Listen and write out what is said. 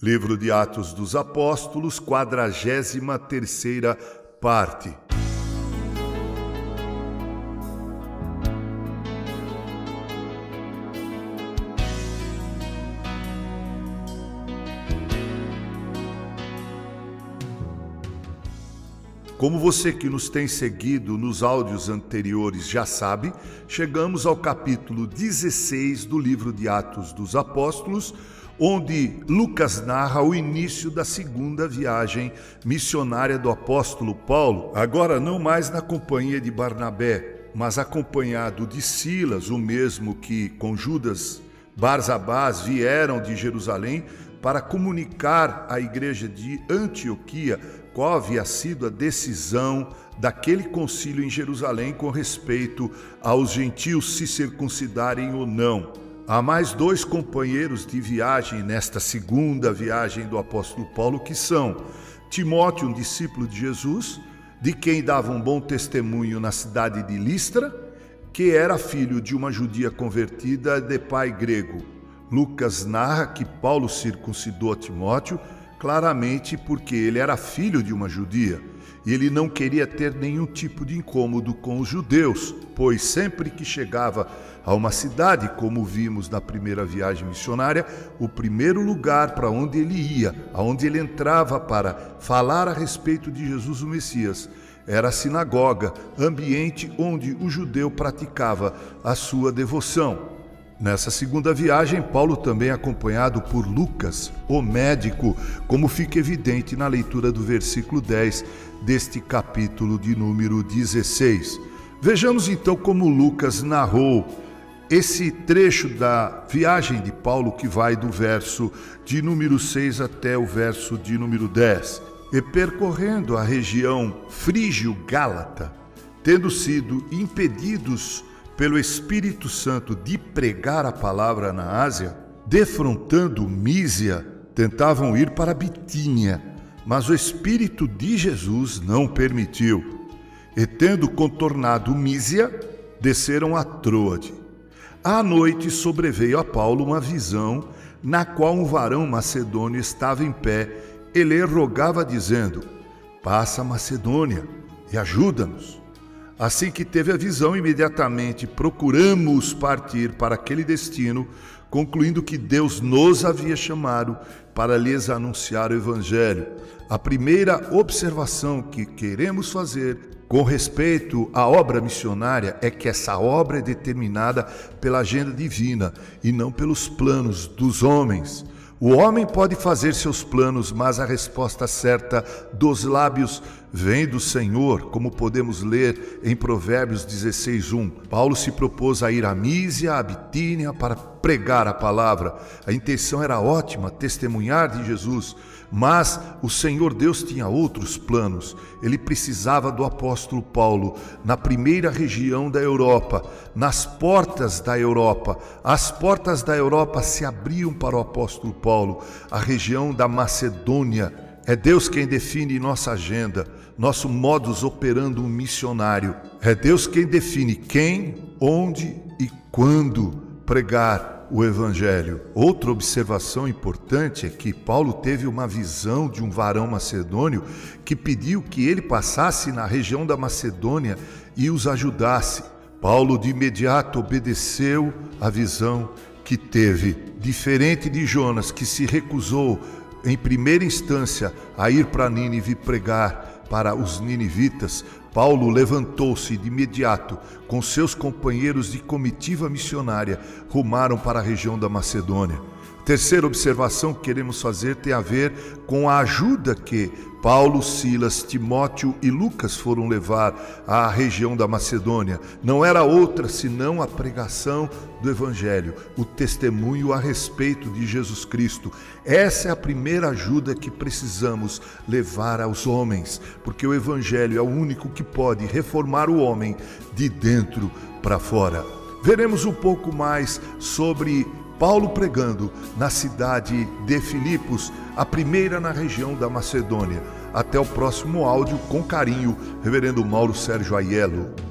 Livro de Atos dos Apóstolos, quadragésima terceira parte. Como você que nos tem seguido nos áudios anteriores já sabe, chegamos ao capítulo 16 do livro de Atos dos Apóstolos, onde Lucas narra o início da segunda viagem missionária do apóstolo Paulo, agora não mais na companhia de Barnabé, mas acompanhado de Silas, o mesmo que com Judas Barzabás vieram de Jerusalém para comunicar à igreja de Antioquia qual havia sido a decisão daquele concílio em Jerusalém com respeito aos gentios se circuncidarem ou não. Há mais dois companheiros de viagem nesta segunda viagem do apóstolo Paulo, que são Timóteo, um discípulo de Jesus, de quem dava um bom testemunho na cidade de Listra, que era filho de uma judia convertida de pai grego. Lucas narra que Paulo circuncidou Timóteo claramente porque ele era filho de uma judia e ele não queria ter nenhum tipo de incômodo com os judeus, pois sempre que chegava a uma cidade, como vimos na primeira viagem missionária, o primeiro lugar para onde ele ia, aonde ele entrava para falar a respeito de Jesus o Messias, era a sinagoga, ambiente onde o judeu praticava a sua devoção. Nessa segunda viagem, Paulo também é acompanhado por Lucas, o médico, como fica evidente na leitura do versículo 10 deste capítulo de número 16. Vejamos então como Lucas narrou esse trecho da viagem de Paulo que vai do verso de número 6 até o verso de número 10. E percorrendo a região frígio-gálata, tendo sido impedidos pelo Espírito Santo de pregar a palavra na Ásia, defrontando Mísia, tentavam ir para Bitínia, mas o Espírito de Jesus não permitiu. E tendo contornado Mísia, desceram a Troade. À noite sobreveio a Paulo uma visão, na qual um varão macedônio estava em pé. Ele rogava, dizendo: Passa Macedônia e ajuda-nos. Assim que teve a visão, imediatamente procuramos partir para aquele destino, concluindo que Deus nos havia chamado para lhes anunciar o Evangelho. A primeira observação que queremos fazer com respeito à obra missionária é que essa obra é determinada pela agenda divina e não pelos planos dos homens. O homem pode fazer seus planos, mas a resposta certa dos lábios vem do Senhor, como podemos ler em Provérbios 16:1. Paulo se propôs a ir a Mísia, a Bitínia para pregar a palavra. A intenção era ótima, testemunhar de Jesus, mas o Senhor Deus tinha outros planos. Ele precisava do apóstolo Paulo na primeira região da Europa, nas portas da Europa. As portas da Europa se abriam para o apóstolo Paulo, a região da Macedônia. É Deus quem define nossa agenda, nosso modus operando um missionário. É Deus quem define quem, onde e quando pregar o Evangelho. Outra observação importante é que Paulo teve uma visão de um varão macedônio que pediu que ele passasse na região da Macedônia e os ajudasse. Paulo de imediato obedeceu a visão que teve. Diferente de Jonas, que se recusou em primeira instância a ir para Nínive pregar para os ninivitas, Paulo levantou-se de imediato, com seus companheiros de comitiva missionária, rumaram para a região da Macedônia. Terceira observação que queremos fazer tem a ver com a ajuda que Paulo, Silas, Timóteo e Lucas foram levar à região da Macedônia. Não era outra senão a pregação do Evangelho, o testemunho a respeito de Jesus Cristo. Essa é a primeira ajuda que precisamos levar aos homens, porque o Evangelho é o único que pode reformar o homem de dentro para fora. Veremos um pouco mais sobre Paulo pregando na cidade de Filipos, a primeira na região da Macedônia. Até o próximo áudio, com carinho, Reverendo Mauro Sérgio Aiello.